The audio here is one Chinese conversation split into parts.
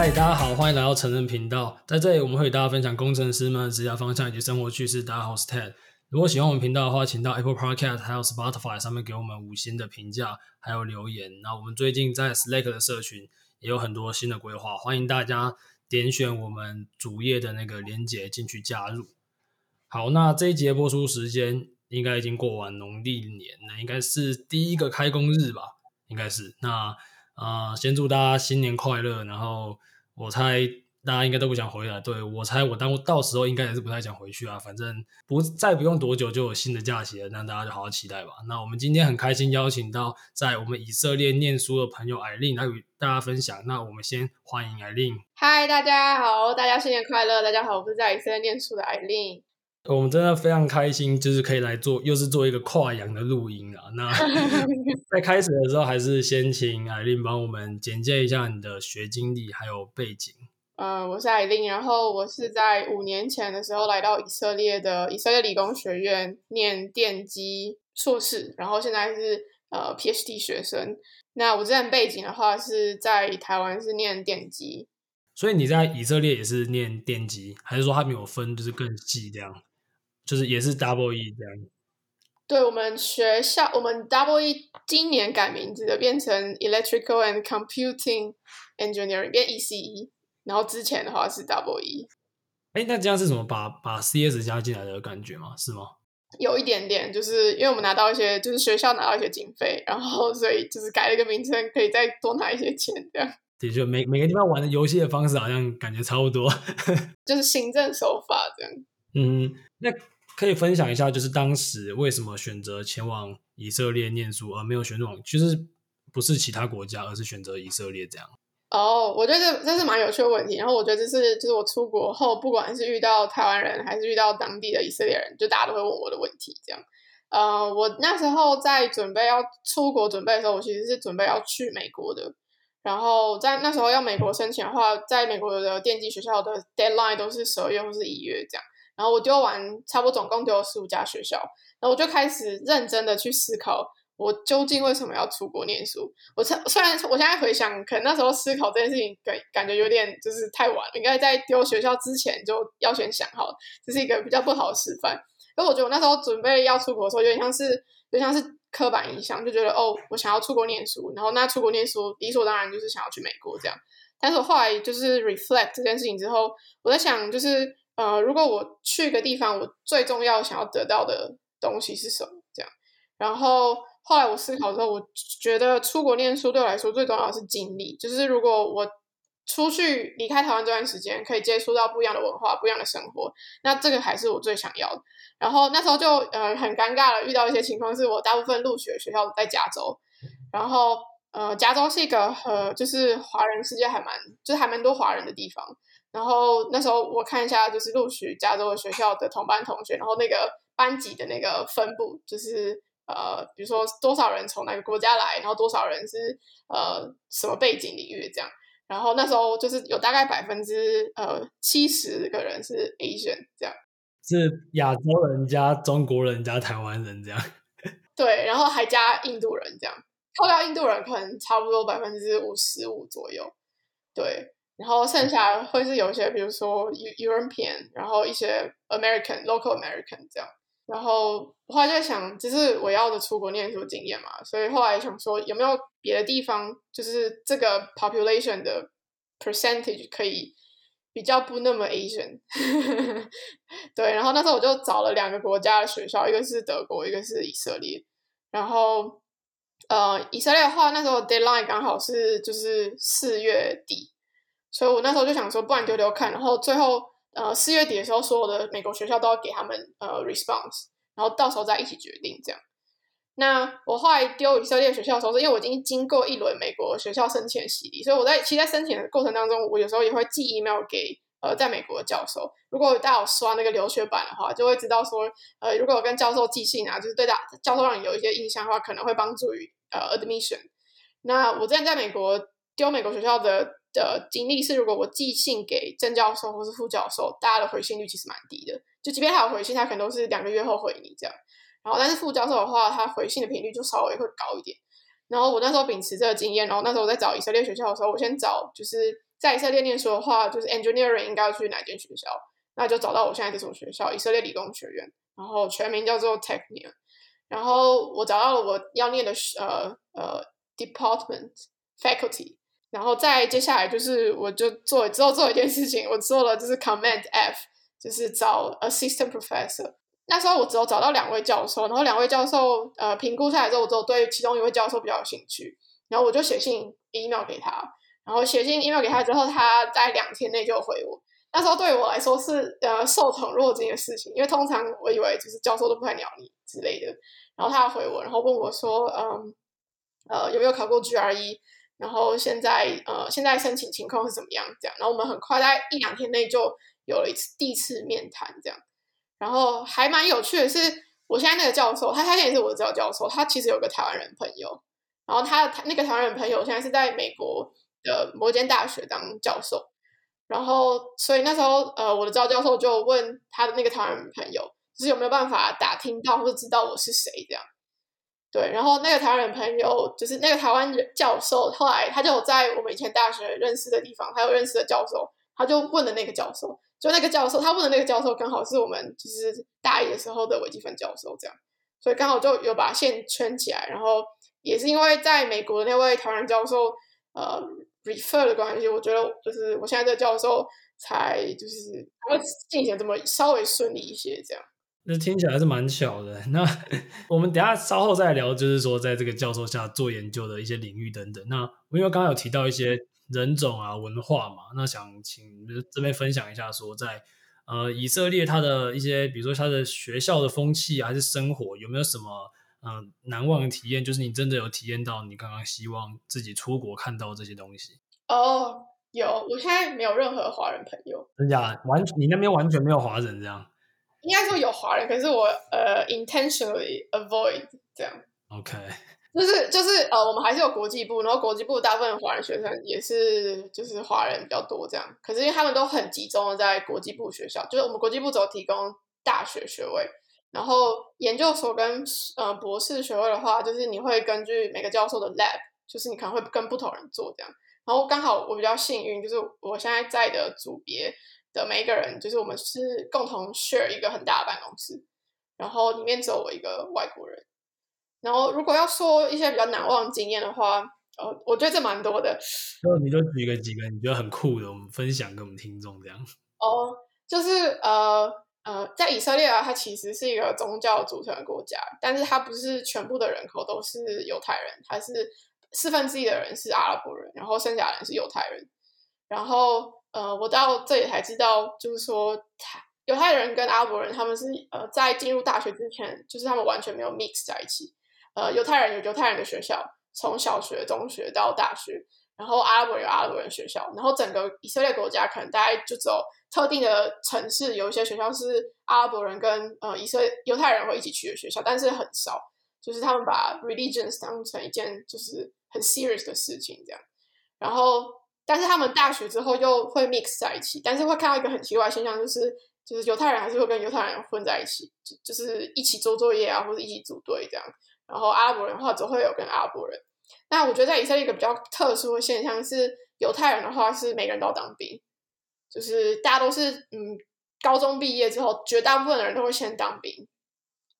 嗨，大家好，欢迎来到成人频道。在这里，我们会与大家分享工程师们的职业方向以及生活趣事。大家好，我是 Ted。如果喜欢我们频道的话，请到 Apple Podcast 还有 Spotify 上面给我们五星的评价，还有留言。那我们最近在 Slack 的社群也有很多新的规划，欢迎大家点选我们主页的那个链接进去加入。好，那这一节播出时间应该已经过完农历年了，应该是第一个开工日吧？应该是。那啊、先祝大家新年快乐。然后我猜大家应该都不想回来，对，我猜我当到时候应该也是不太想回去啊。反正不再不用多久就有新的假期了，那大家就好好期待吧。那我们今天很开心邀请到在我们以色列念书的朋友艾琳来与大家分享。那我们先欢迎艾琳。嗨，大家好，大家新年快乐！大家好，我是在以色列念书的艾琳。我们真的非常开心，就是可以来做，又是做一个跨洋的录音啊。那 在开始的时候，还是先请艾琳帮我们简介一下你的学经历还有背景。呃，我是艾琳，然后我是在五年前的时候来到以色列的以色列理工学院念电机硕士，然后现在是呃 PhD 学生。那我这前背景的话是在台湾是念电机，所以你在以色列也是念电机，还是说他没有分，就是更细这样？就是也是 Double E 这样，对，我们学校，我们 Double E 今年改名字的，变成 Electrical and Computing Engineering，变 ECE。然后之前的话是 Double E。哎，那这样是什么？把把 CS 加进来的感觉吗？是吗？有一点点，就是因为我们拿到一些，就是学校拿到一些经费，然后所以就是改了一个名称，可以再多拿一些钱这样。的确，每每个地方玩的游戏的方式好像感觉差不多，就是行政手法这样。嗯，那。可以分享一下，就是当时为什么选择前往以色列念书，而没有选择，就是不是其他国家，而是选择以色列这样？哦，我觉得这这是蛮有趣的问题。然后我觉得这是就是我出国后，不管是遇到台湾人，还是遇到当地的以色列人，就大家都会问我的问题。这样，呃，我那时候在准备要出国准备的时候，我其实是准备要去美国的。然后在那时候要美国申请的话，在美国的电机学校的 deadline 都是十二月或是一月这样。然后我丢完，差不多总共丢了十五家学校，然后我就开始认真的去思考，我究竟为什么要出国念书？我虽然我现在回想，可能那时候思考这件事情感感觉有点就是太晚了，应该在丢学校之前就要先想好，这是一个比较不好的示范。因为我觉得我那时候准备要出国的时候，有点像是有点像是刻板印象，就觉得哦，我想要出国念书，然后那出国念书理所当然就是想要去美国这样。但是我后来就是 reflect 这件事情之后，我在想就是。呃，如果我去一个地方，我最重要想要得到的东西是什么？这样，然后后来我思考之后，我觉得出国念书对我来说最重要的是经历，就是如果我出去离开台湾这段时间，可以接触到不一样的文化、不一样的生活，那这个还是我最想要的。然后那时候就呃很尴尬了，遇到一些情况是我大部分录取的学校在加州，然后呃加州是一个呃就是华人世界还蛮就是还蛮多华人的地方。然后那时候我看一下，就是录取加州的学校的同班同学，然后那个班级的那个分布，就是呃，比如说多少人从哪个国家来，然后多少人是呃什么背景领域这样。然后那时候就是有大概百分之呃七十个人是 Asian 这样，是亚洲人加中国人加台湾人这样。对，然后还加印度人这样，扣掉印度人可能差不多百分之五十五左右。对。然后剩下会是有一些，比如说 European，然后一些 American、local American 这样。然后我后来在想，就是我要的出国念书经验嘛，所以后来想说有没有别的地方，就是这个 population 的 percentage 可以比较不那么 Asian。对，然后那时候我就找了两个国家的学校，一个是德国，一个是以色列。然后呃，以色列的话，那时候 deadline 刚好是就是四月底。所以我那时候就想说，不然丢丢看，然后最后呃四月底的时候，所有的美国学校都要给他们呃 response，然后到时候再一起决定这样。那我后来丢以色列学校的时候，是因为我已经经过一轮美国学校申请的洗礼，所以我在其实在申请的过程当中，我有时候也会寄 email 给呃在美国的教授。如果大家有刷那个留学版的话，就会知道说呃如果我跟教授寄信啊，就是对大教授让你有一些印象的话，可能会帮助于呃 admission。那我之前在美国丢美国学校的。的经历是，如果我寄信给正教授或是副教授，大家的回信率其实蛮低的。就即便他有回信，他可能都是两个月后回你这样。然后，但是副教授的话，他回信的频率就稍微会高一点。然后我那时候秉持这个经验，然后那时候我在找以色列学校的时候，我先找就是在以色列念书的话，就是 engineering 应该要去哪间学校？那就找到我现在这所学校——以色列理工学院，然后全名叫做 Technion。然后我找到了我要念的呃呃 department faculty。然后再接下来就是我就做之后做一件事情，我做了就是 Command F，就是找 assistant professor。那时候我只有找到两位教授，然后两位教授呃评估下来之后，我只有对其中一位教授比较有兴趣，然后我就写信 email 给他，然后写信 email 给他之后，他在两天内就回我。那时候对我来说是呃受宠若惊的事情，因为通常我以为就是教授都不太鸟你之类的。然后他回我，然后问我说，嗯呃有没有考过 GRE，然后现在呃现在申请情况是怎么样？这样，然后我们很快在一两天内就有了一次第一次面谈，这样。然后还蛮有趣的是，我现在那个教授，他他现在也是我的指导教授，他其实有个台湾人朋友，然后他他那个台湾人朋友现在是在美国的某间大学当教授，然后所以那时候呃，我的指导教授就问他的那个台湾人朋友，就是有没有办法打听到或者知道我是谁这样，对，然后那个台湾人朋友就是那个台湾人教授，后来他就有在我们以前大学认识的地方，他有认识的教授，他就问了那个教授。就那个教授，他问的那个教授刚好是我们就是大一的时候的微积分教授，这样，所以刚好就有把线圈起来。然后也是因为在美国的那位台湾教授呃 refer 的关系，我觉得就是我现在这个教授才就是会进行这么稍微顺利一些这样。那听起来还是蛮巧的。那我们等下稍后再聊，就是说在这个教授下做研究的一些领域等等。那我因为刚刚有提到一些。人种啊，文化嘛，那想请这边分享一下说，在呃以色列，它的一些，比如说它的学校的风气啊还是生活，有没有什么嗯、呃、难忘的体验？就是你真的有体验到，你刚刚希望自己出国看到这些东西？哦，有，我现在没有任何华人朋友，真假？完，你那边完全没有华人这样？应该说有华人，可是我呃 intentionally avoid 这样。OK。就是就是呃，我们还是有国际部，然后国际部大部分华人学生也是就是华人比较多这样。可是因为他们都很集中的在国际部学校，就是我们国际部只有提供大学学位，然后研究所跟呃博士学位的话，就是你会根据每个教授的 lab，就是你可能会跟不同人做这样。然后刚好我比较幸运，就是我现在在的组别的每一个人，就是我们是共同 share 一个很大的办公室，然后里面只有我一个外国人。然后，如果要说一些比较难忘的经验的话，呃，我觉得这蛮多的。那你就举个几个你觉得很酷的，我们分享给我们听众这样。哦，就是呃呃，在以色列啊，它其实是一个宗教组成的国家，但是它不是全部的人口都是犹太人，它是四分之一的人是阿拉伯人，然后剩下的人是犹太人。然后呃，我到这里才知道，就是说他犹太人跟阿拉伯人他们是呃在进入大学之前，就是他们完全没有 mix 在一起。呃，犹太人有犹太人的学校，从小学、中学到大学，然后阿拉伯有阿拉伯人学校，然后整个以色列国家可能大概就只有特定的城市有一些学校是阿拉伯人跟呃以色犹太人会一起去的学校，但是很少，就是他们把 religions 当成一件就是很 serious 的事情这样，然后但是他们大学之后又会 mix 在一起，但是会看到一个很奇怪的现象，就是就是犹太人还是会跟犹太人混在一起，就就是一起做作业啊，或者一起组队这样。然后阿拉伯人的话，只会有跟阿拉伯人。那我觉得在以色列一个比较特殊的现象是，犹太人的话是每个人都要当兵，就是大家都是嗯，高中毕业之后，绝大部分的人都会先当兵，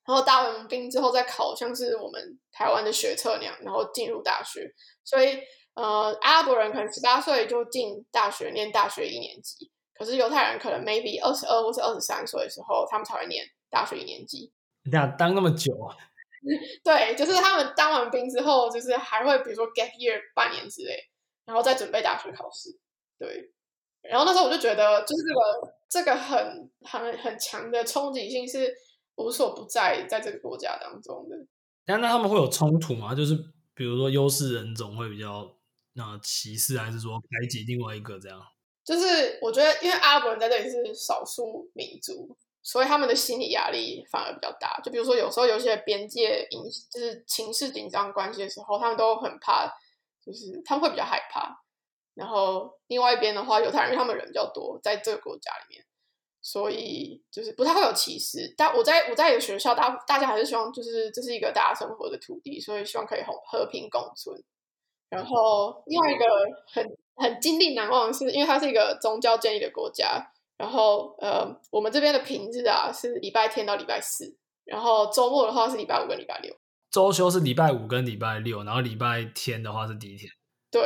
然后当完兵之后再考，像是我们台湾的学测那样，然后进入大学。所以呃，阿拉伯人可能十八岁就进大学念大学一年级，可是犹太人可能 maybe 二十二或是二十三岁的时候，他们才会念大学一年级。你俩当那么久啊？对，就是他们当完兵之后，就是还会比如说 gap year 半年之类，然后再准备大学考试。对，然后那时候我就觉得，就是这个这个很很很强的冲击性是无所不在，在这个国家当中的。但那他们会有冲突吗？就是比如说优势人种会比较那歧视，还是说排挤另外一个这样？就是我觉得，因为阿拉伯人在这里是少数民族。所以他们的心理压力反而比较大，就比如说有时候有些边界影，就是情势紧张关系的时候，他们都很怕，就是他们会比较害怕。然后另外一边的话，犹太人因为他们人比较多，在这个国家里面，所以就是不太会有歧视。但我在我在学校，大大家还是希望就是这是一个大家生活的土地，所以希望可以和和平共存。然后另外一个很很经历难忘的是，因为它是一个宗教建立的国家，然后呃，我们这边的平日啊是礼拜天到礼拜四，然后周末的话是礼拜五跟礼拜六。周休是礼拜五跟礼拜六，然后礼拜天的话是第一天。对，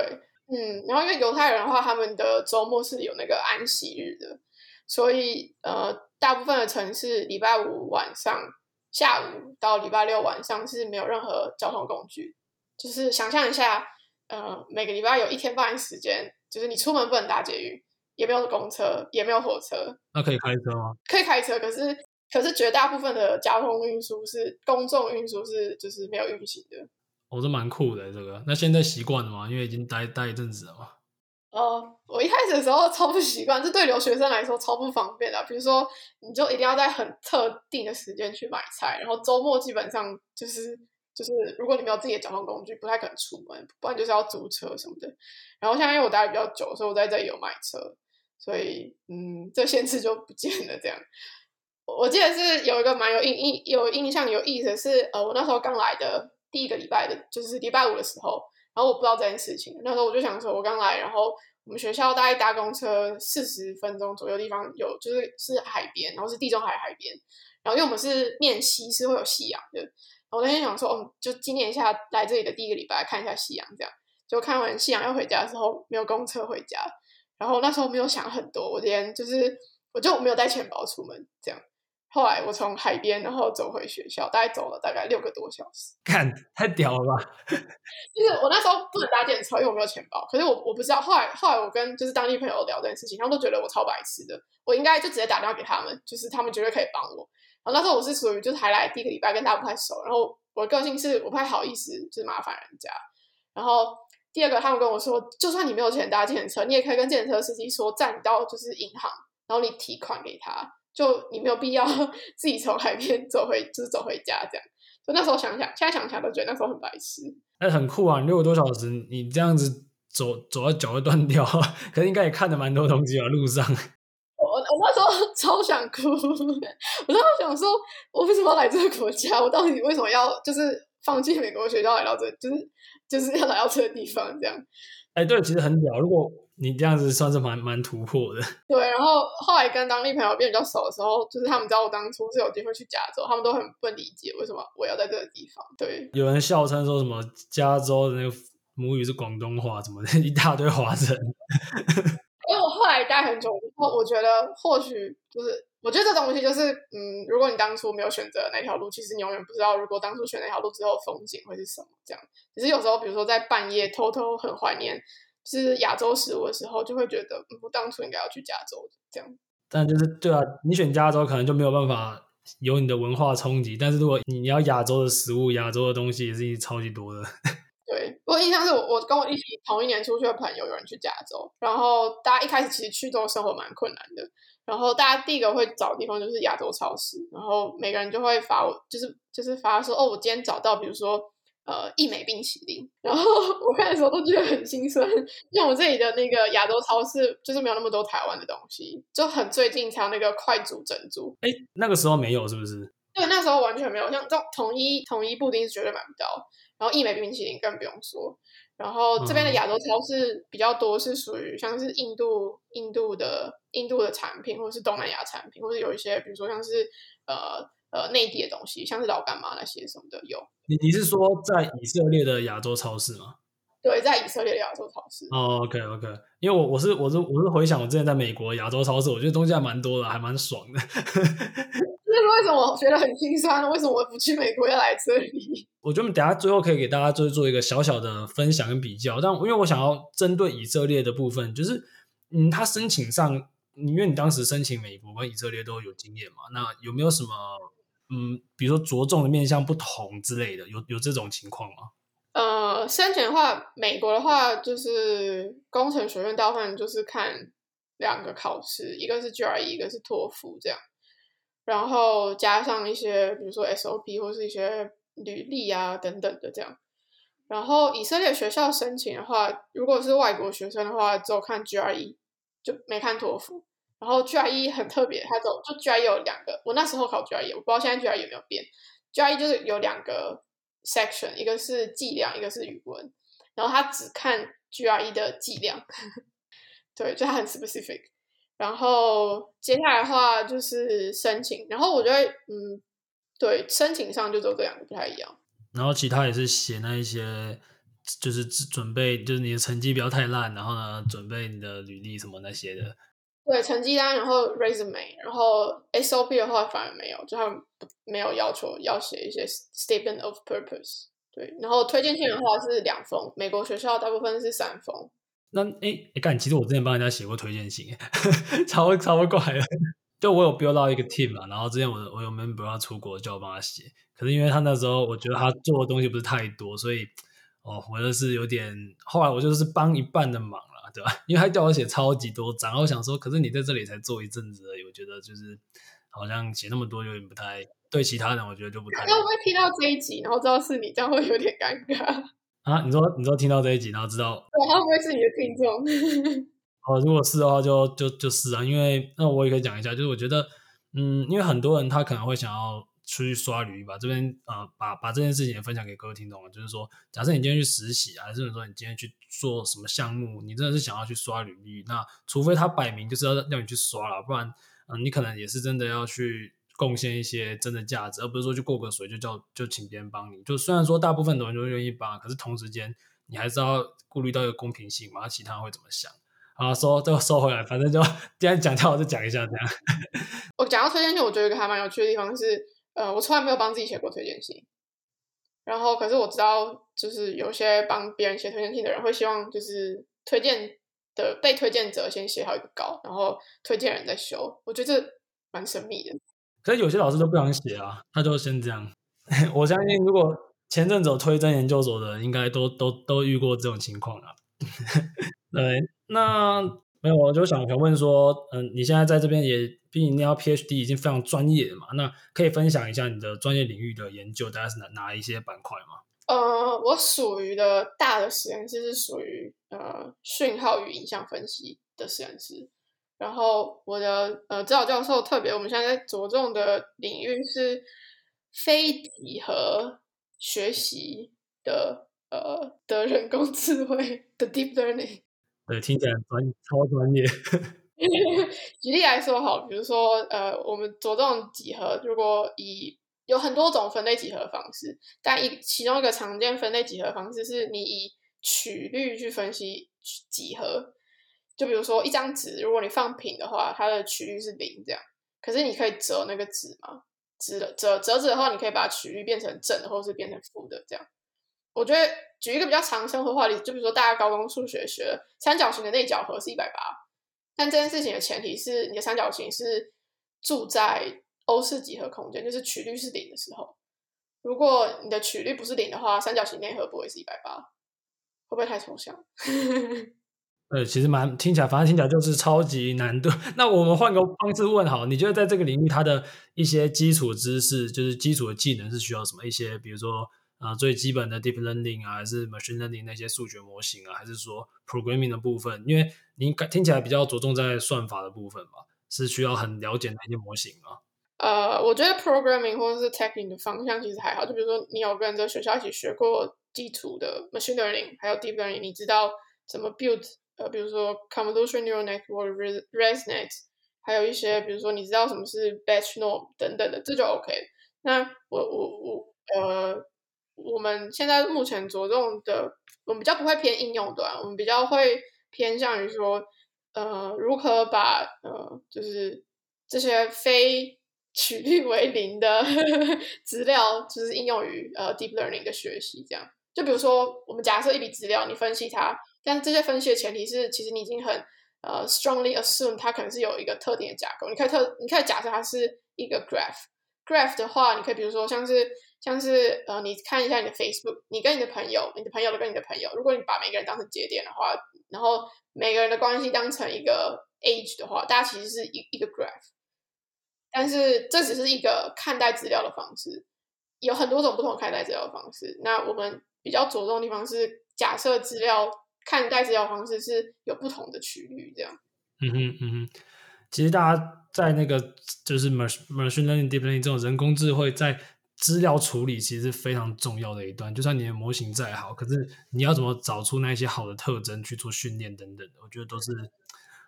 嗯，然后因为犹太人的话，他们的周末是有那个安息日的，所以呃，大部分的城市礼拜五晚上下午到礼拜六晚上是没有任何交通工具，就是想象一下。呃，每个礼拜有一天半的时间，就是你出门不能搭捷运，也没有公车，也没有火车。那可以开车吗？可以开车，可是可是绝大部分的交通运输是公众运输是就是没有运行的。我是蛮酷的这个。那现在习惯了吗？因为已经待待一阵子了嘛。呃，我一开始的时候超不习惯，这对留学生来说超不方便的。比如说，你就一定要在很特定的时间去买菜，然后周末基本上就是。就是如果你没有自己的交通工具，不太可能出门，不然就是要租车什么的。然后现在因为我待的比较久，所以我在这里有买车，所以嗯，这限制就不见了。这样，我记得是有一个蛮有印印有印象有意思的是，呃，我那时候刚来的第一个礼拜的，就是礼拜五的时候，然后我不知道这件事情，那时候我就想说，我刚来，然后我们学校大概搭公车四十分钟左右的地方有，就是是海边，然后是地中海海边，然后因为我们是面西，是会有夕阳的。我那天想说，哦，就纪念一下来这里的第一个礼拜，看一下夕阳，这样。就看完夕阳要回家的时候，没有公车回家。然后那时候没有想很多，我连就是我就没有带钱包出门，这样。后来我从海边然后走回学校，大概走了大概六个多小时。看，太屌了吧！就是我那时候不能搭电车，因为我没有钱包。可是我我不知道，后来后来我跟就是当地朋友聊这件事情，他们都觉得我超白痴的。我应该就直接打电话给他们，就是他们绝对可以帮我。然后那时候我是属于就是还来第一个礼拜跟大家不太熟，然后我的个性是我不太好意思就是麻烦人家。然后第二个他们跟我说，就算你没有钱搭计程车，你也可以跟计程车司机说载你到就是银行，然后你提款给他，就你没有必要 自己从海边走回就是走回家这样。就那时候想想，现在想想都觉得那时候很白痴。哎，很酷啊！你六个多小时，你这样子走走到脚会断掉，可是应该也看了蛮多东西啊，路上。那时候 超想哭，我那时候想说，我为什么要来这个国家？我到底为什么要就是放弃美国学校来到这，就是就是要来到这个地方这样？哎，对，其实很屌。如果你这样子算是蛮蛮突破的。对，然后后来跟当地朋友变比较熟的时候，就是他们知道我当初是有机会去加州，他们都很不理解为什么我要在这个地方。对，有人笑称说什么加州的那个母语是广东话，什么的一大堆华人。因为我后来待很久，我我觉得或许就是，我觉得这东西就是，嗯，如果你当初没有选择那条路，其实你永远不知道，如果当初选那条路之后风景会是什么。这样，只是有时候，比如说在半夜偷偷很怀念，是亚洲食物的时候，就会觉得，嗯，我当初应该要去加州这样。但就是对啊，你选加州可能就没有办法有你的文化冲击，但是如果你你要亚洲的食物、亚洲的东西，也是超级多的。印象是我我跟我一起同一年出去的朋友有人去加州，然后大家一开始其实去都生活蛮困难的，然后大家第一个会找的地方就是亚洲超市，然后每个人就会发我就是就是发说哦，我今天找到比如说呃一美冰淇淋，然后 我看的时候都觉得很心酸，因为我这里的那个亚洲超市就是没有那么多台湾的东西，就很最近才有那个快煮珍珠，哎，那个时候没有是不是？对，那时候完全没有，像这种统一统一布丁是绝对买不到。然后一美冰淇淋更不用说，然后这边的亚洲超市比较多，是属于像是印度、印度的印度的产品，或者是东南亚产品，或者有一些比如说像是呃呃内地的东西，像是老干妈那些什么的有。你你是说在以色列的亚洲超市吗？对，在以色列的亚洲超市。哦，OK OK，因为我我是我是我是回想我之前在美国亚洲超市，我觉得东西还蛮多的，还蛮爽的。那为什么我觉得很心酸？为什么我不去美国要来这里？我觉得我们等下最后可以给大家做做一个小小的分享跟比较。但因为我想要针对以色列的部分，就是嗯，他申请上，因为你当时申请美国跟以色列都有经验嘛，那有没有什么嗯，比如说着重的面向不同之类的，有有这种情况吗？申请的话，美国的话就是工程学院大部分就是看两个考试，一个是 GRE，一个是托福这样。然后加上一些，比如说 SOP 或是一些履历啊等等的这样。然后以色列学校申请的话，如果是外国学生的话，只有看 GRE，就没看托福。然后 GRE 很特别，它走就 GRE 有两个，我那时候考 GRE，我不知道现在 GRE 有没有变。GRE 就是有两个 section，一个是计量，一个是语文。然后他只看 GRE 的计量，对，就他很 specific。然后接下来的话就是申请，然后我觉得，嗯，对，申请上就只有这两个不太一样。然后其他也是写那一些，就是准备，就是你的成绩不要太烂，然后呢，准备你的履历什么那些的。对，成绩单，然后 resume，然后 SOP 的话反而没有，就他们没有要求要写一些 statement of purpose。对，然后推荐信的话是两封，美国学校大部分是三封。那哎哎，干，其实我之前帮人家写过推荐信，超超怪。就我有 build 到一个 team 嘛，然后之前我我有 member 要出国，叫我帮他写。可是因为他那时候我觉得他做的东西不是太多，所以哦，我就是有点。后来我就是帮一半的忙，对吧？因为他叫我写超级多章，然后我想说，可是你在这里才做一阵子而已，我觉得就是好像写那么多有点不太对。其他人我觉得就不太。那会不会听到这一集，然后知道是你，这样会有点尴尬？啊，你说你说听到这一集，然后知道，对，他会不会是你的听众？哦，如果是的话就，就就就是啊，因为那我也可以讲一下，就是我觉得，嗯，因为很多人他可能会想要出去刷履历，把这边呃把把这件事情也分享给各位听众啊，就是说，假设你今天去实习啊，还是说你今天去做什么项目，你真的是想要去刷履历，那除非他摆明就是要让你去刷了，不然，嗯、你可能也是真的要去。贡献一些真的价值，而不是说就过个水就叫就请别人帮你。就虽然说大部分的人都愿意帮，可是同时间你还是要顾虑到一个公平性嘛，其他人会怎么想？好，说这个收回来，反正就 既然讲掉，我就讲一下这样。我讲到推荐信，我觉得一个还蛮有趣的地方是，呃，我从来没有帮自己写过推荐信。然后，可是我知道，就是有些帮别人写推荐信的人会希望，就是推荐的被推荐者先写好一个稿，然后推荐人再修。我觉得这蛮神秘的。可是有些老师都不想写啊，他就先这样。我相信，如果前阵子推甄研究所的，应该都都都遇过这种情况啊。对，那没有，我就想想问说，嗯，你现在在这边也毕竟你要 PhD 已经非常专业了嘛，那可以分享一下你的专业领域的研究大概是哪哪一些板块吗？呃，我属于的大的实验室是属于呃讯号与影像分析的实验室。然后我的呃指导教授特别，我们现在在着重的领域是非几何学习的呃的人工智慧的 deep learning。对，听起来专超专业。举例来说，好，比如说呃，我们着重几何，如果以有很多种分类几何方式，但一其中一个常见分类几何方式是你以曲率去分析几何。就比如说一张纸，如果你放平的话，它的曲率是零这样。可是你可以折那个纸吗？折的折折纸的话，你可以把曲率变成正的，或者是变成负的这样。我觉得举一个比较常生活化例子，就比如说大家高中数学学三角形的内角和是一百八，但这件事情的前提是你的三角形是住在欧式几何空间，就是曲率是零的时候。如果你的曲率不是零的话，三角形内和不会是一百八，会不会太抽象？呃，其实蛮听起来，反正听起来就是超级难度。那我们换个方式问好，你觉得在这个领域，它的一些基础知识，就是基础的技能是需要什么？一些比如说啊、最基本的 deep learning 啊，还是 machine learning 那些数学模型啊，还是说 programming 的部分？因为你听起来比较着重在算法的部分吧，是需要很了解那些模型吗？呃，我觉得 programming 或者是 teching 的方向其实还好。就比如说，你有跟着学校一起学过基础的 machine learning，还有 deep learning，你知道怎么 build。呃，比如说 convolution neural network、ResNet，还有一些，比如说你知道什么是 batch norm 等等的，这就 OK。那我我我呃，我们现在目前着重的，我们比较不会偏应用端，我们比较会偏向于说，呃，如何把呃，就是这些非曲率为零的 资料，就是应用于呃 deep learning 的学习，这样。就比如说，我们假设一笔资料，你分析它。但这些分析的前提是，其实你已经很呃 strongly assume 它可能是有一个特定的架构。你可以特，你可以假设它是一个 graph。graph 的话，你可以比如说像是像是呃，你看一下你的 Facebook，你跟你的朋友，你的朋友都跟你的朋友，如果你把每个人当成节点的话，然后每个人的关系当成一个 age 的话，大家其实是一一个 graph。但是这只是一个看待资料的方式，有很多种不同看待资料的方式。那我们比较着重的地方是假设资料。看待资料方式是有不同的曲率，这样。嗯哼嗯哼，其实大家在那个就是 machine learning deep learning 这种人工智慧在资料处理其实是非常重要的一段。就算你的模型再好，可是你要怎么找出那些好的特征去做训练等等，我觉得都是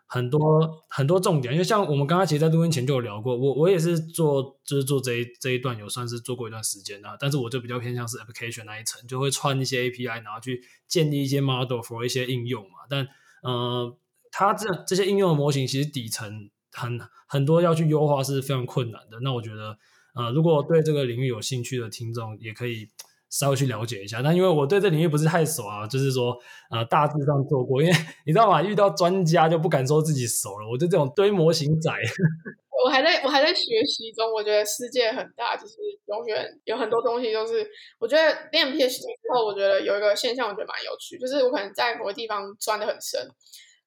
很多很多重点。因为像我们刚刚其实，在录音前就有聊过，我我也是做就是做这一这一段有算是做过一段时间的，但是我就比较偏向是 application 那一层，就会串一些 API，然后去建立一些 model for 一些应用嘛。但呃，它这这些应用的模型其实底层很很多要去优化是非常困难的。那我觉得。呃，如果对这个领域有兴趣的听众，也可以稍微去了解一下。但因为我对这领域不是太熟啊，就是说，呃，大致上做过。因为 你知道吗？遇到专家就不敢说自己熟了。我就这种堆模型仔，我还在我还在学习中。我觉得世界很大，就是永远有很多东西都是。我觉得练 PhD 之后，我觉得有一个现象，我觉得蛮有趣，就是我可能在某个地方钻得很深，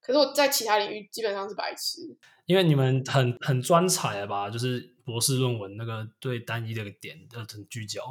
可是我在其他领域基本上是白痴。因为你们很很专才了吧？就是。博士论文那个对单一的点的很聚焦，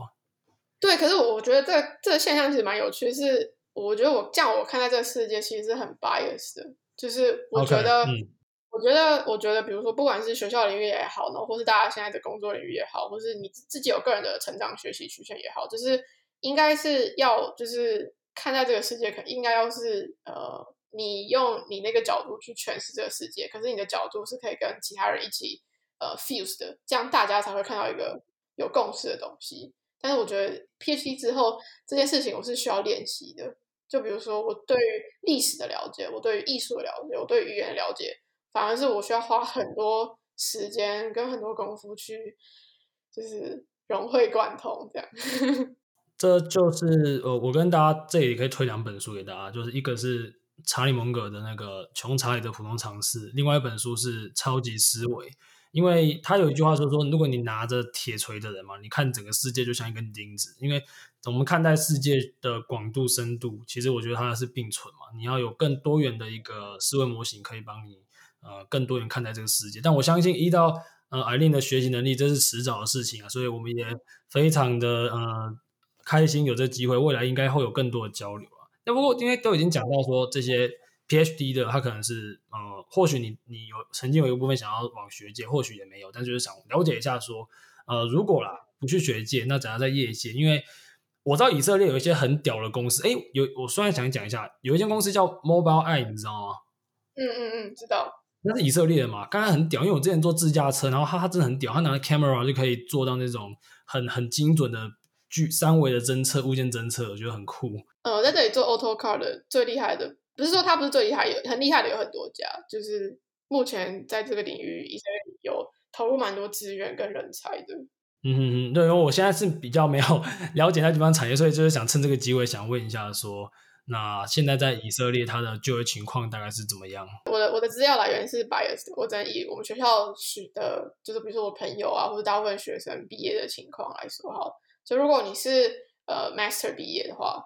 对，可是我觉得这、这个现象其实蛮有趣，是我觉得我这样我看待这个世界其实是很 biased 的，就是我觉得，okay, 嗯、我觉得，我觉得，比如说不管是学校领域也好呢，或是大家现在的工作领域也好，或是你自己有个人的成长学习曲线也好，就是应该是要就是看待这个世界，可应该要是呃，你用你那个角度去诠释这个世界，可是你的角度是可以跟其他人一起。呃，fuse 的，这样大家才会看到一个有共识的东西。但是我觉得 PhD 之后这件事情我是需要练习的。就比如说我对于历史的了解，我对于艺术的了解，我对语言的了解，反而是我需要花很多时间跟很多功夫去，就是融会贯通这样。这就是呃，我跟大家这里可以推两本书给大家，就是一个是查理蒙格的那个《穷查理的普通常识》，另外一本书是《超级思维》。因为他有一句话说说，如果你拿着铁锤的人嘛，你看整个世界就像一根钉子。因为我们看待世界的广度、深度，其实我觉得它是并存嘛。你要有更多元的一个思维模型，可以帮你呃更多元看待这个世界。但我相信，依照呃 Eileen 的学习能力，这是迟早的事情啊。所以我们也非常的呃开心有这机会，未来应该会有更多的交流啊。那不过因为都已经讲到说这些。PhD 的他可能是呃，或许你你有曾经有一部分想要往学界，或许也没有，但就是想了解一下说，呃，如果啦不去学界，那怎样在业界？因为我知道以色列有一些很屌的公司，诶，有我虽然想讲一下，有一间公司叫 Mobile Eye，你知道吗？嗯嗯嗯，知道。那是以色列的嘛？刚刚很屌，因为我之前做自驾车，然后他他真的很屌，他拿 camera 就可以做到那种很很精准的距三维的侦测物件侦测，我觉得很酷。呃，在这里做 Auto Car 的最厉害的。不是说他不是最厉害，有很厉害的有很多家，就是目前在这个领域，以色列有投入蛮多资源跟人才的。嗯嗯嗯，对，因为我现在是比较没有 了解那地方产业，所以就是想趁这个机会想问一下说，说那现在在以色列它的就业情况大概是怎么样？我的我的资料来源是 bias，我只能以我们学校取的，就是比如说我朋友啊，或者大部分学生毕业的情况来说哈。就如果你是呃 master 毕业的话。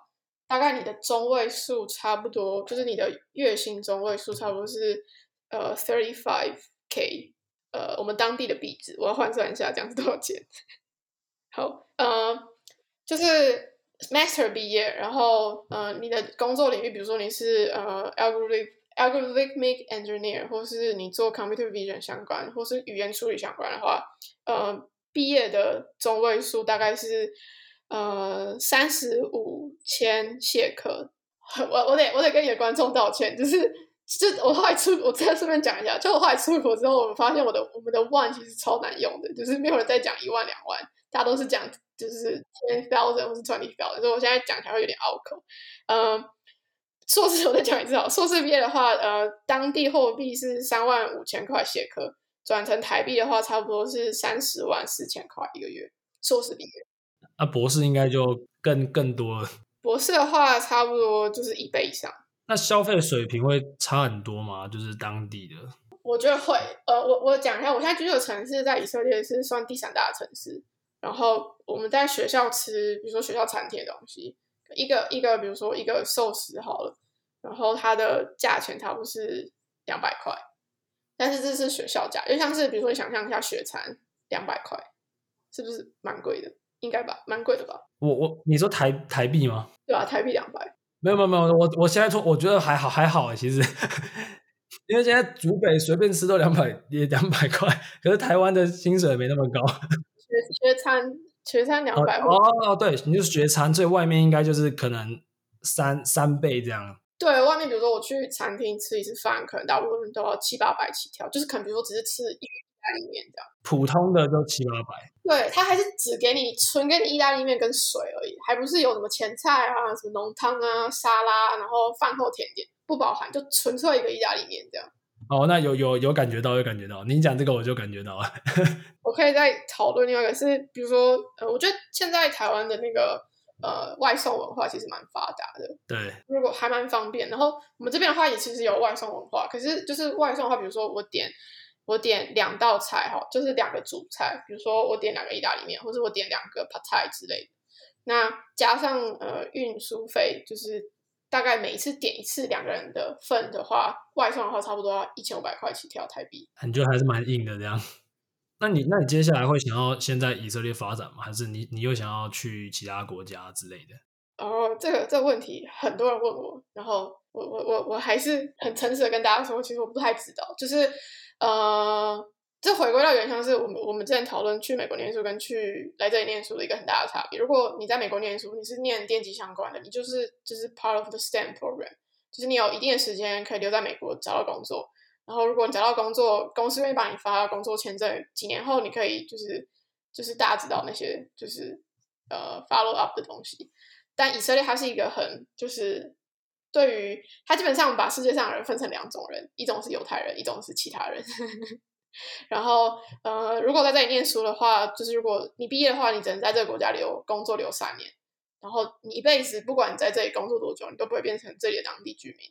大概你的中位数差不多，就是你的月薪中位数差不多是呃 thirty five k，呃，我们当地的币值，我要换算一下，这样是多少钱？好，呃，就是 master 毕业，然后呃，你的工作领域，比如说你是呃 algorithm algorithmic engineer，或是你做 computer vision 相关，或是语言处理相关的话，呃，毕业的中位数大概是。呃，三十五千谢克，我我得我得跟你的观众道歉，就是就我后来出，我再顺便讲一下，就我后来出国之后，我们发现我的我们的 one 其实超难用的，就是没有人再讲一万两万，大家都是讲就是 ten thousand 或是 twenty thousand，所以我现在讲起来会有点拗口。呃，硕士我再讲一次啊，硕士毕业的话，呃，当地货币是三万五千块谢克，转成台币的话，差不多是三十万四千块一个月，硕士毕业。那、啊、博士应该就更更多了。博士的话，差不多就是一倍以上。那消费水平会差很多吗？就是当地的？我觉得会。呃，我我讲一下，我现在居住的城市在以色列是算第三大的城市。然后我们在学校吃，比如说学校餐厅的东西，一个一个，比如说一个寿司好了，然后它的价钱差不多是两百块，但是这是学校价，就像是比如说你想象一下学餐两百块，是不是蛮贵的？应该吧，蛮贵的吧？我我你说台台币吗？对啊，台币两百。没有没有没有，我我现在说，我觉得还好还好，其实，因为现在竹北随便吃都两百也两百块，可是台湾的薪水没那么高。学学餐学餐两百哦哦，对，你就学餐，最外面应该就是可能三三倍这样。对外面，比如说我去餐厅吃一次饭，可能大部分都要七八百起跳，就是可能比如说只是吃意大利面这样，普通的就七八百。对，他还是只给你纯给你意大利面跟水而已，还不是有什么前菜啊、什么浓汤啊、沙拉，然后饭后甜点不包含，就纯粹一个意大利面这样。哦，那有有有感觉到，有感觉到。你讲这个我就感觉到了。我可以再讨论另外一个是，比如说，呃，我觉得现在台湾的那个。呃，外送文化其实蛮发达的，对，如果还蛮方便。然后我们这边的话也其实有外送文化，可是就是外送的话，比如说我点我点两道菜哈，就是两个主菜，比如说我点两个意大利面，或者我点两个 pad thai 之类的。那加上呃运输费，就是大概每一次点一次两个人的份的话，外送的话差不多要一千五百块起跳台币。你觉得还是蛮硬的这样。那你那你接下来会想要先在以色列发展吗？还是你你又想要去其他国家之类的？哦，这个这个问题很多人问我，然后我我我我还是很诚实的跟大家说，其实我不太知道。就是呃，这回归到原像是我们我们之前讨论去美国念书跟去来这里念书的一个很大的差别。如果你在美国念书，你是念电机相关的，你就是就是 part of the STEM program，就是你有一定的时间可以留在美国找到工作。然后，如果你找到工作，公司愿意帮你发工作签证，几年后你可以就是就是大家知道那些就是呃 follow up 的东西。但以色列它是一个很就是对于它基本上把世界上人分成两种人，一种是犹太人，一种是其他人。然后呃，如果在这里念书的话，就是如果你毕业的话，你只能在这个国家留工作留三年，然后你一辈子不管你在这里工作多久，你都不会变成这里的当地居民，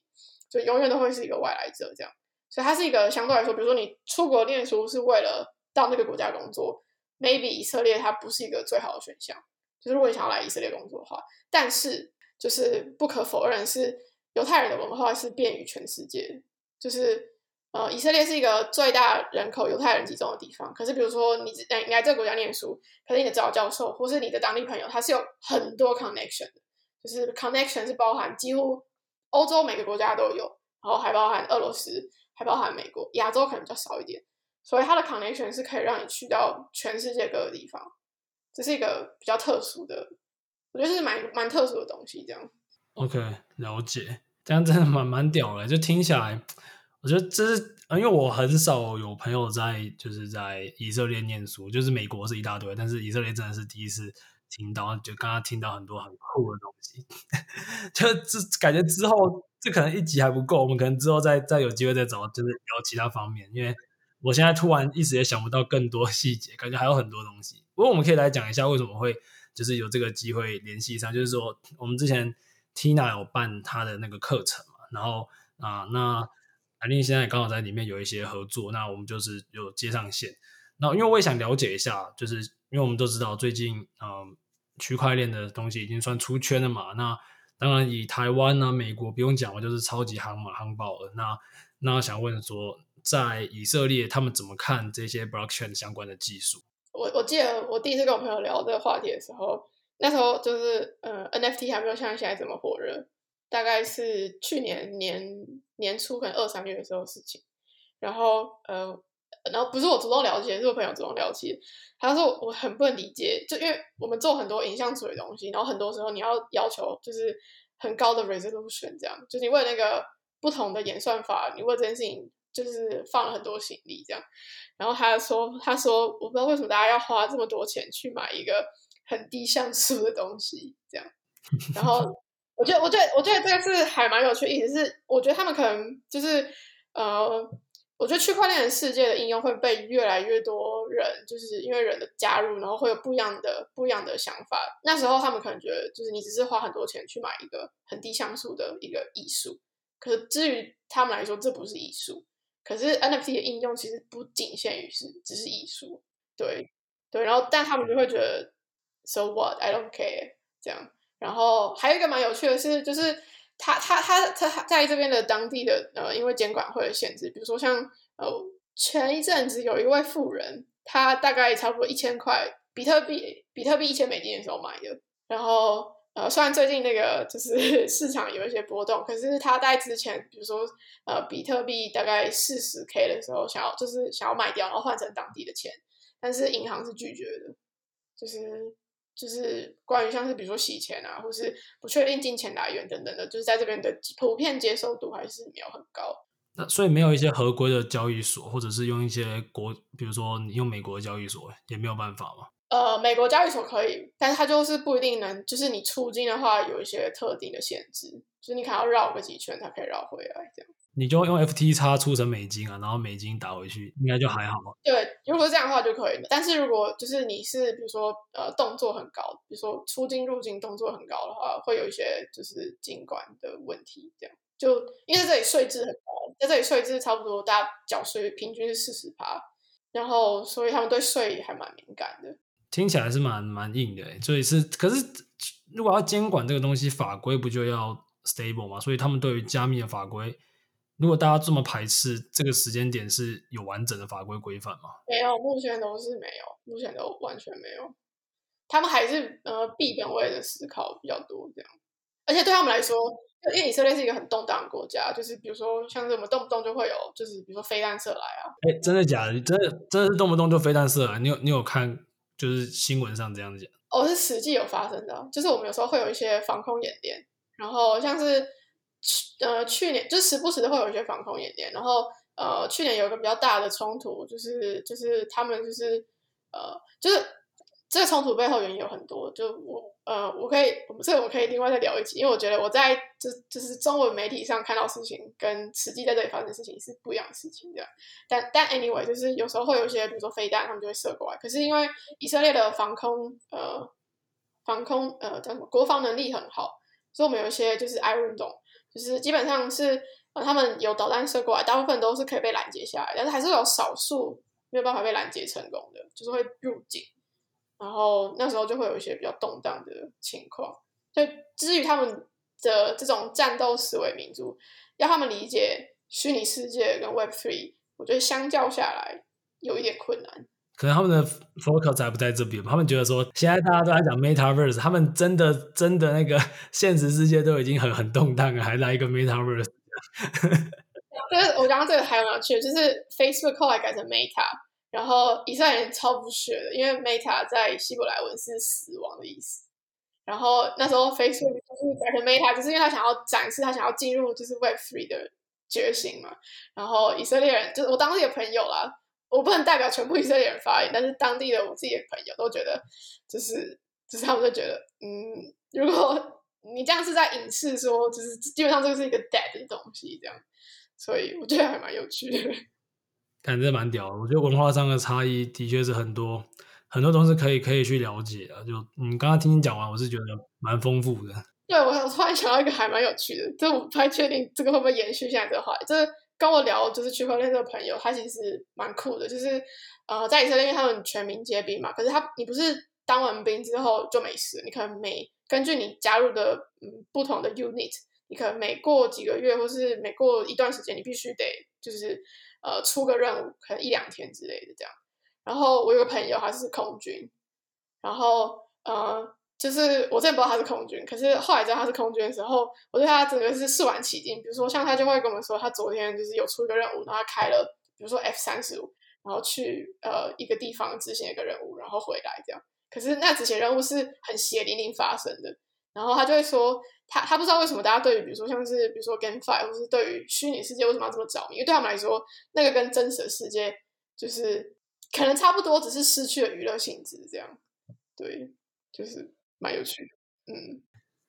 就永远都会是一个外来者这样。所以它是一个相对来说，比如说你出国念书是为了到那个国家工作，maybe 以色列它不是一个最好的选项。就是如果你想要来以色列工作的话，但是就是不可否认是犹太人的文化是便于全世界。就是呃，以色列是一个最大人口犹太人集中的地方。可是比如说你来你来这个国家念书，可是你的指导教授或是你的当地朋友，他是有很多 connection 的，就是 connection 是包含几乎欧洲每个国家都有，然后还包含俄罗斯。还包含美国，亚洲可能比较少一点，所以它的 connection 是可以让你去到全世界各个地方，这是一个比较特殊的，我觉得是蛮蛮特殊的东西。这样，OK，了解，这样真的蛮蛮屌的，就听起来，我觉得这是，因为我很少有朋友在就是在以色列念书，就是美国是一大堆，但是以色列真的是第一次听到，就刚刚听到很多很酷的东西，就这感觉之后。这可能一集还不够，我们可能之后再再有机会再找，就是聊其他方面。因为我现在突然一时也想不到更多细节，感觉还有很多东西。不过我们可以来讲一下为什么会就是有这个机会联系上，就是说我们之前 Tina 有办她的那个课程嘛，然后啊，那阿玲现在刚好在里面有一些合作，那我们就是有接上线。那因为我也想了解一下，就是因为我们都知道最近嗯区块链的东西已经算出圈了嘛，那。当然，以台湾啊、美国不用讲，我就是超级夯嘛，夯爆了。那那想问说，在以色列他们怎么看这些 blockchain 相关的技术？我我记得我第一次跟我朋友聊这个话题的时候，那时候就是呃 NFT 还没有像现在这么火热，大概是去年年年初可能二三月的时候事情。然后呃，然后不是我主动了解，是我朋友主动了解。他说我很不能理解，就因为我们做很多影像处理的东西，然后很多时候你要要求就是很高的 resolution，这样，就是你为那个不同的演算法，你为这件事情就是放了很多行李，这样。然后他说，他说我不知道为什么大家要花这么多钱去买一个很低像素的东西，这样。然后 我觉得，我觉得，我觉得这个是还蛮有趣的意思，是我觉得他们可能就是呃。我觉得区块链的世界的应用会被越来越多人，就是因为人的加入，然后会有不一样的不一样的想法。那时候他们可能觉得，就是你只是花很多钱去买一个很低像素的一个艺术，可是至于他们来说，这不是艺术。可是 NFT 的应用其实不仅限于是只是艺术，对对。然后但他们就会觉得，So what? I don't care 这样。然后还有一个蛮有趣的是，就是。他他他他在这边的当地的呃，因为监管会的限制，比如说像呃前一阵子有一位富人，他大概差不多一千块比特币，比特币一千美金的时候买的。然后呃，虽然最近那个就是 市场有一些波动，可是他在之前，比如说呃比特币大概四十 K 的时候，想要就是想要卖掉，然后换成当地的钱，但是银行是拒绝的。就是就是关于像是比如说洗钱啊，或是不确定金钱来源等等的，就是在这边的普遍接受度还是没有很高。那所以没有一些合规的交易所，或者是用一些国，比如说你用美国的交易所，也没有办法吗？呃，美国交易所可以，但是它就是不一定能，就是你出金的话有一些特定的限制，就是你可能要绕个几圈才可以绕回来这样。你就用 FTX 出成美金啊，然后美金打回去，应该就还好。对，如果是这样的话就可以了。但是如果就是你是比如说呃动作很高，比如说出金入金动作很高的话，会有一些就是金管的问题。这样就因为这里税制很高，在这里税制差不多大家缴税平均是四十趴，然后所以他们对税还蛮敏感的。听起来是蛮蛮硬的，所以是，可是如果要监管这个东西，法规不就要 stable 吗？所以他们对于加密的法规，如果大家这么排斥，这个时间点是有完整的法规规范吗？没有，目前都是没有，目前都完全没有。他们还是呃币本位的思考比较多这样，而且对他们来说，因为以色列是一个很动荡的国家，就是比如说像什么动不动就会有，就是比如说飞弹射来啊，哎，真的假的？真的真的是动不动就飞弹射来？你有你有看？就是新闻上这样子讲，哦，是实际有发生的。就是我们有时候会有一些防空演练，然后像是去呃去年，就时不时的会有一些防空演练，然后呃去年有一个比较大的冲突，就是就是他们就是呃就是。这个冲突背后原因有很多，就我呃，我可以，这个我可以另外再聊一集，因为我觉得我在就就是中文媒体上看到事情，跟实际在这里发生事情是不一样的事情这样。但但 anyway，就是有时候会有一些，比如说飞弹，他们就会射过来。可是因为以色列的防空呃防空呃叫什么国防能力很好，所以我们有一些就是 Iron Dome，就是基本上是呃他们有导弹射过来，大部分都是可以被拦截下来，但是还是有少数没有办法被拦截成功的，就是会入境。然后那时候就会有一些比较动荡的情况。就至于他们的这种战斗思维民族，要他们理解虚拟世界跟 Web Three，我觉得相较下来有一点困难。可能他们的 focus 还不在这边，他们觉得说现在大家都在讲 Metaverse，他们真的真的那个 现实世界都已经很很动荡了，还来一个 Metaverse。对，我讲到这个还蛮有趣的，就是 Facebook 后来改成 Meta。然后以色列人超不屑的，因为 Meta 在希伯来文是死亡的意思。然后那时候 Facebook 就是改成 Meta，就是因为他想要展示他想要进入就是 Web Three 的觉醒嘛。然后以色列人就是我当地的朋友啦，我不能代表全部以色列人发言，但是当地的我自己的朋友都觉得，就是就是他们就觉得，嗯，如果你这样是在隐示说，就是基本上这个是一个 dead 的东西，这样，所以我觉得还蛮有趣的。感觉蛮屌的，我觉得文化上的差异的确是很多，很多东西可以可以去了解的。就你刚刚听你讲完，我是觉得蛮丰富的。对，我突然想到一个还蛮有趣的，这我不太确定这个会不会延续现在这个话题。就是跟我聊就是区块链这个朋友，他其实蛮酷的，就是呃在以色列，因为他们全民皆兵嘛，可是他你不是当完兵之后就没事，你可能每根据你加入的嗯不同的 unit，你可能每过几个月或是每过一段时间，你必须得就是。呃，出个任务可能一两天之类的这样，然后我有个朋友他是空军，然后呃，就是我真的不知道他是空军，可是后来知道他是空军的时候，我对他整个是肃然起敬。比如说像他就会跟我们说，他昨天就是有出一个任务，然后他开了比如说 F 三十五，然后去呃一个地方执行一个任务，然后回来这样。可是那执行任务是很血淋淋发生的，然后他就会说。他他不知道为什么大家对于比如说像是比如说 GameFi 或是对于虚拟世界为什么要这么着迷？因为对他们来说，那个跟真实的世界就是可能差不多，只是失去了娱乐性质这样。对，就是蛮有趣的。嗯，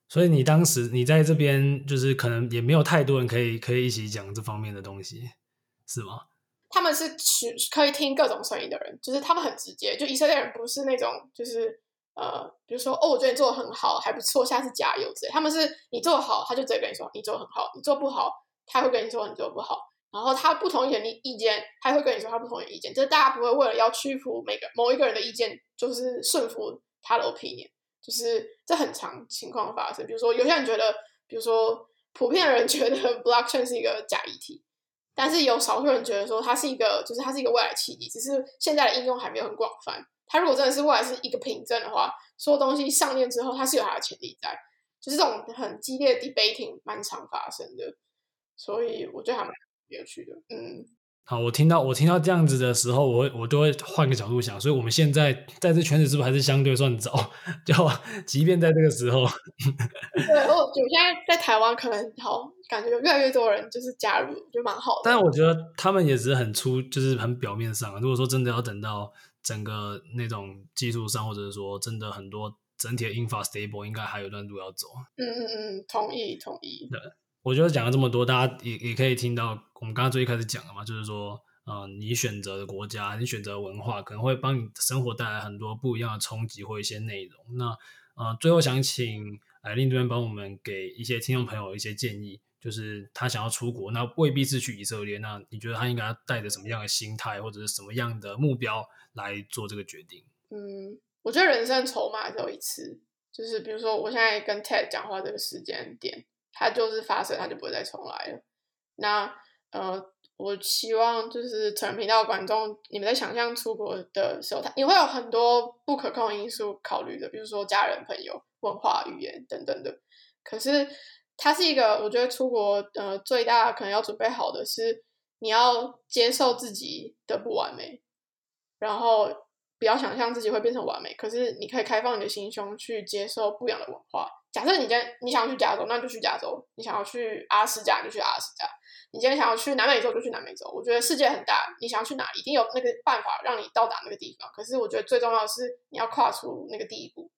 所以你当时你在这边就是可能也没有太多人可以可以一起讲这方面的东西，是吗？他们是去可以听各种声音的人，就是他们很直接，就以色列人不是那种就是。呃，比如说，哦，我觉得你做的很好，还不错，下次加油之类。他们是你做的好，他就直接跟你说你做的很好；你做不好，他会跟你说你做的不好。然后他不同意你的意见，他会跟你说他不同意意见。就是大家不会为了要屈服每个某一个人的意见，就是顺服他的 opinion。就是这很常情况发生。比如说，有些人觉得，比如说，普遍的人觉得 blockchain 是一个假议题，但是有少数人觉得说它是一个，就是它是一个未来契机，只是现在的应用还没有很广泛。它如果真的是未来是一个凭证的话，所有东西上链之后，它是有它的潜力在，就是这种很激烈的 debating 蛮常发生的，所以我觉得还蛮有趣的。嗯，好，我听到我听到这样子的时候，我会我都会换个角度想，所以我们现在在这圈子是不是还是相对算早？就即便在这个时候，对，我我现在在台湾可能好感觉有越来越多人就是加入，就蛮好的。但我觉得他们也只是很粗，就是很表面上。如果说真的要等到整个那种技术上，或者是说真的很多整体的 infra stable，应该还有一段路要走。嗯嗯嗯，同意同意。对。我觉得讲了这么多，大家也也可以听到，我们刚刚最一开始讲的嘛，就是说，呃，你选择的国家，你选择文化，可能会帮你生活带来很多不一样的冲击或一些内容。那，呃，最后想请艾琳这边帮我们给一些听众朋友一些建议，就是他想要出国，那未必是去以色列，那你觉得他应该带着什么样的心态，或者是什么样的目标来做这个决定？嗯，我觉得人生筹码只有一次，就是比如说我现在跟 Ted 讲话这个时间点。它就是发生，它就不会再重来了。那呃，我希望就是成人频道的观众，你们在想象出国的时候，它你会有很多不可控因素考虑的，比如说家人、朋友、文化、语言等等的。可是它是一个，我觉得出国呃最大可能要准备好的是，你要接受自己的不完美，然后不要想象自己会变成完美。可是你可以开放你的心胸去接受不一样的文化。假设你今天你想要去加州，那就去加州；你想要去阿拉斯加，就去阿拉斯加；你今天想要去南美洲，就去南美洲。我觉得世界很大，你想要去哪，一定有那个办法让你到达那个地方。可是我觉得最重要的是你要跨出那个第一步。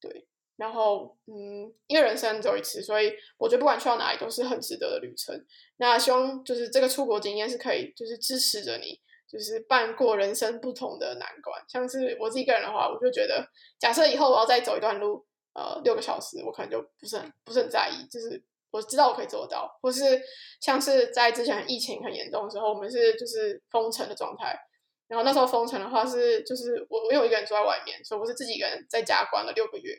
对，然后嗯，因为人生只有一次，所以我觉得不管去到哪里都是很值得的旅程。那希望就是这个出国经验是可以，就是支持着你，就是办过人生不同的难关。像是我自己一个人的话，我就觉得，假设以后我要再走一段路。呃，六个小时，我可能就不是很不是很在意，就是我知道我可以做到，或是像是在之前疫情很严重的时候，我们是就是封城的状态，然后那时候封城的话是就是我我有一个人住在外面，所以我是自己一个人在家关了六个月，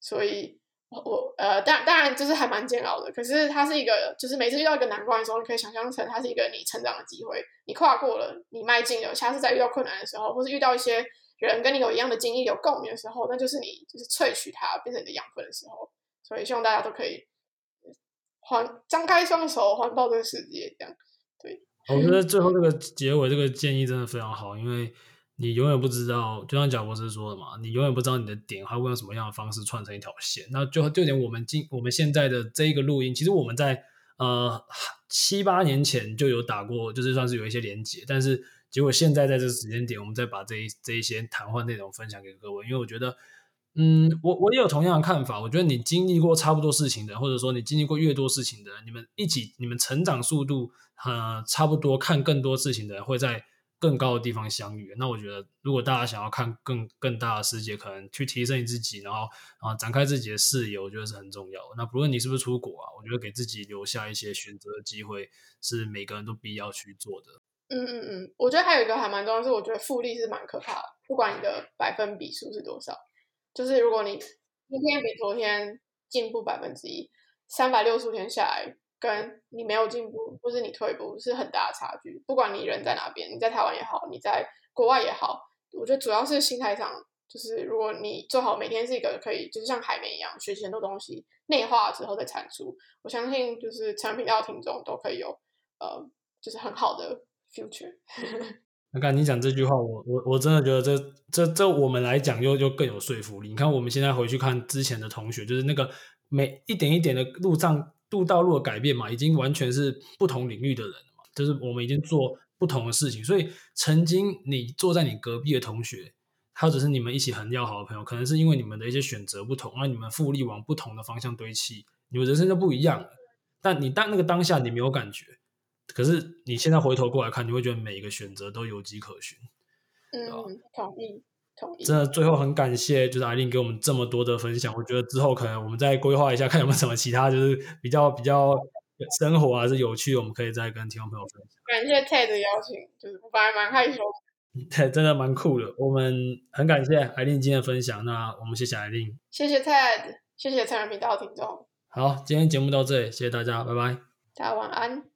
所以我呃，当当然就是还蛮煎熬的，可是它是一个就是每次遇到一个难关的时候，你可以想象成它是一个你成长的机会，你跨过了，你迈进了，下次再遇到困难的时候，或是遇到一些。人跟你有一样的经历、有共鸣的时候，那就是你就是萃取它变成你的养分的时候。所以希望大家都可以环张开双手环抱这个世界，这样对。我觉得最后这个结尾这个建议真的非常好，因为你永远不知道，就像贾博士说的嘛，你永远不知道你的点还会用什么样的方式串成一条线。那就就连我们今我们现在的这一个录音，其实我们在呃七八年前就有打过，就是算是有一些连接，但是。结果现在在这个时间点，我们再把这一这一些谈话内容分享给各位，因为我觉得，嗯，我我也有同样的看法。我觉得你经历过差不多事情的，或者说你经历过越多事情的，你们一起，你们成长速度，呃，差不多，看更多事情的会在更高的地方相遇。那我觉得，如果大家想要看更更大的世界，可能去提升你自己，然后啊展开自己的视野，我觉得是很重要的。那不论你是不是出国啊，我觉得给自己留下一些选择的机会，是每个人都必要去做的。嗯嗯嗯，我觉得还有一个还蛮重要是，我觉得复利是蛮可怕的。不管你的百分比数是多少，就是如果你今天比昨天进步百分之一，三百六十五天下来，跟你没有进步或是你退步是很大的差距。不管你人在哪边，你在台湾也好，你在国外也好，我觉得主要是心态上，就是如果你做好每天是一个可以，就是像海绵一样学习很多东西，内化之后再产出，我相信就是成人频道的听众都可以有呃，就是很好的。future，那刚你讲这句话，我我我真的觉得这这这我们来讲又又更有说服力。你看我们现在回去看之前的同学，就是那个每一点一点的路上度道路的改变嘛，已经完全是不同领域的人了嘛。就是我们已经做不同的事情，所以曾经你坐在你隔壁的同学，或者是你们一起很要好的朋友，可能是因为你们的一些选择不同，让你们复利往不同的方向堆砌，你们人生就不一样了。但你当那个当下你没有感觉。可是你现在回头过来看，你会觉得每一个选择都有迹可循。嗯，同意。真的，最后很感谢，就是艾琳给我们这么多的分享。我觉得之后可能我们再规划一下，看有没有什么其他就是比较比较生活还是有趣，我们可以再跟听众朋友分享。感谢 Ted 的邀请，就是我本来蛮害羞的。对，真的蛮酷的。我们很感谢艾琳今天的分享。那我们谢谢艾琳，谢谢 Ted，谢谢成人频道的听众。好，今天节目到这里，谢谢大家，拜拜。大家晚安。